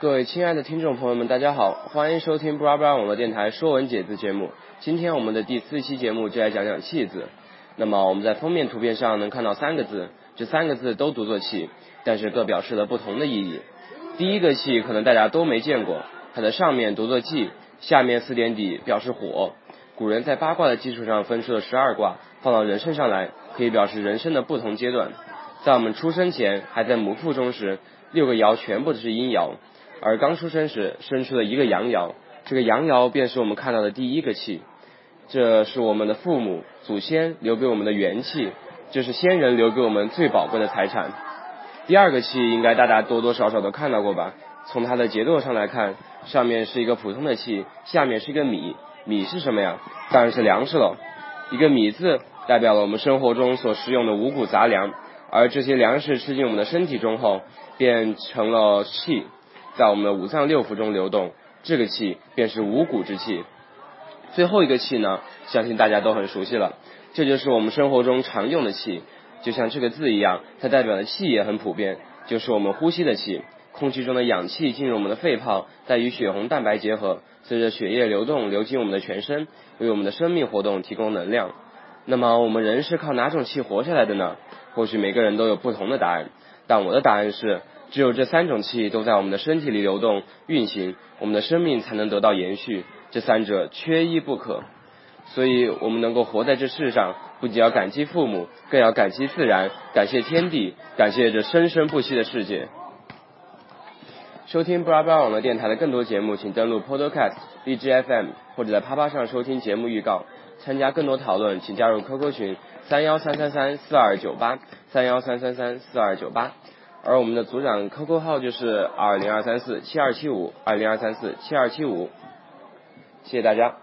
各位亲爱的听众朋友们，大家好，欢迎收听布拉布拉网络电台《说文解字》节目。今天我们的第四期节目就来讲讲“气”字。那么我们在封面图片上能看到三个字，这三个字都读作“气”，但是各表示了不同的意义。第一个“气”可能大家都没见过，它的上面读作“气”，下面四点底表示火。古人在八卦的基础上分出了十二卦，放到人身上来，可以表示人生的不同阶段。在我们出生前还在母腹中时，六个爻全部都是阴爻。而刚出生时生出了一个阳爻，这个阳爻便是我们看到的第一个气，这是我们的父母祖先留给我们的元气，这是先人留给我们最宝贵的财产。第二个气应该大家多多少少都看到过吧？从它的结构上来看，上面是一个普通的气，下面是一个米，米是什么呀？当然是粮食了。一个米字代表了我们生活中所食用的五谷杂粮，而这些粮食吃进我们的身体中后，变成了气。在我们的五脏六腑中流动，这个气便是五谷之气。最后一个气呢，相信大家都很熟悉了，这就是我们生活中常用的气，就像这个字一样，它代表的气也很普遍，就是我们呼吸的气。空气中的氧气进入我们的肺泡，再与血红蛋白结合，随着血液流动流进我们的全身，为我们的生命活动提供能量。那么我们人是靠哪种气活下来的呢？或许每个人都有不同的答案，但我的答案是。只有这三种气都在我们的身体里流动运行，我们的生命才能得到延续。这三者缺一不可，所以我们能够活在这世上，不仅要感激父母，更要感激自然，感谢天地，感谢这生生不息的世界。收听布拉布拉网络电台的更多节目，请登录 Podcast、BGFM 或者在啪啪上收听节目预告。参加更多讨论，请加入 QQ 群三幺三三三四二九八三幺三三三四二九八。而我们的组长 QQ 号就是二零二三四七二七五二零二三四七二七五，谢谢大家。